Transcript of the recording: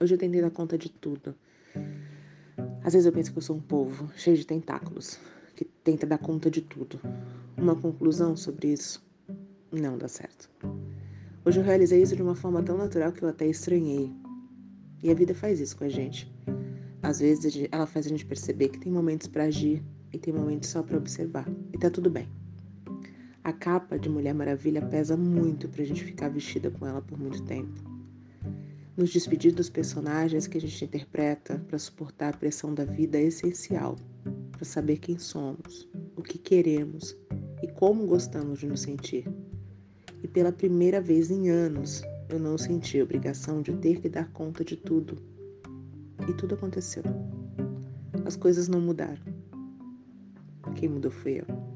Hoje eu tentei dar conta de tudo. Às vezes eu penso que eu sou um povo cheio de tentáculos, que tenta dar conta de tudo. Uma conclusão sobre isso não dá certo. Hoje eu realizei isso de uma forma tão natural que eu até estranhei. E a vida faz isso com a gente. Às vezes ela faz a gente perceber que tem momentos para agir e tem momentos só para observar. E tá tudo bem. A capa de Mulher Maravilha pesa muito pra gente ficar vestida com ela por muito tempo. Nos despedir dos personagens que a gente interpreta para suportar a pressão da vida é essencial para saber quem somos, o que queremos e como gostamos de nos sentir. E pela primeira vez em anos, eu não senti a obrigação de ter que dar conta de tudo. E tudo aconteceu. As coisas não mudaram. Quem mudou foi eu.